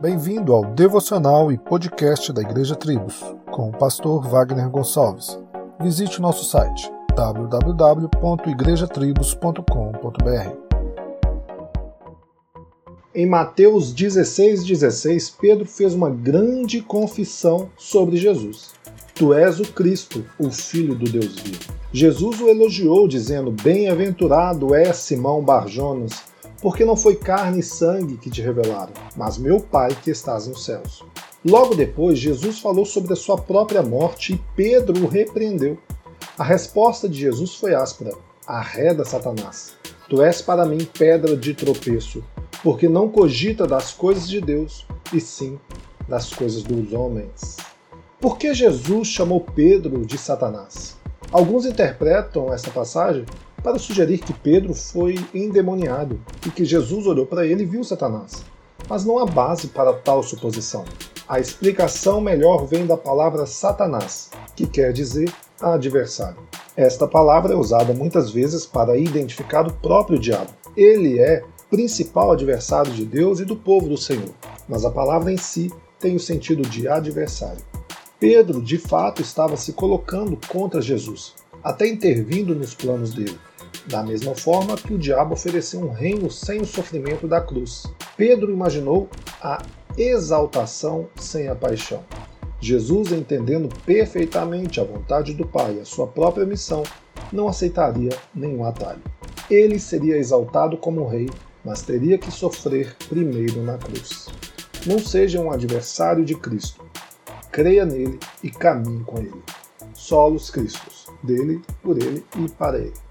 Bem-vindo ao devocional e podcast da Igreja Tribos, com o pastor Wagner Gonçalves. Visite o nosso site www.igrejatribos.com.br. Em Mateus 16,16, 16, Pedro fez uma grande confissão sobre Jesus. Tu és o Cristo, o Filho do Deus vivo. Jesus o elogiou, dizendo: Bem-aventurado é Simão Barjonas, porque não foi carne e sangue que te revelaram, mas meu Pai que estás nos céus. Logo depois, Jesus falou sobre a sua própria morte e Pedro o repreendeu. A resposta de Jesus foi áspera: Arreda, Satanás. Tu és para mim pedra de tropeço, porque não cogita das coisas de Deus, e sim das coisas dos homens. Por que Jesus chamou Pedro de Satanás? Alguns interpretam essa passagem para sugerir que Pedro foi endemoniado e que Jesus olhou para ele e viu Satanás. Mas não há base para tal suposição. A explicação melhor vem da palavra Satanás, que quer dizer adversário. Esta palavra é usada muitas vezes para identificar o próprio diabo. Ele é principal adversário de Deus e do povo do Senhor, mas a palavra em si tem o sentido de adversário. Pedro, de fato, estava se colocando contra Jesus, até intervindo nos planos dele, da mesma forma que o diabo ofereceu um reino sem o sofrimento da cruz. Pedro imaginou a exaltação sem a paixão. Jesus, entendendo perfeitamente a vontade do Pai e a sua própria missão, não aceitaria nenhum atalho. Ele seria exaltado como rei, mas teria que sofrer primeiro na cruz. Não seja um adversário de Cristo, creia nele e caminhe com ele. Solos Cristos, dele, por ele e para ele.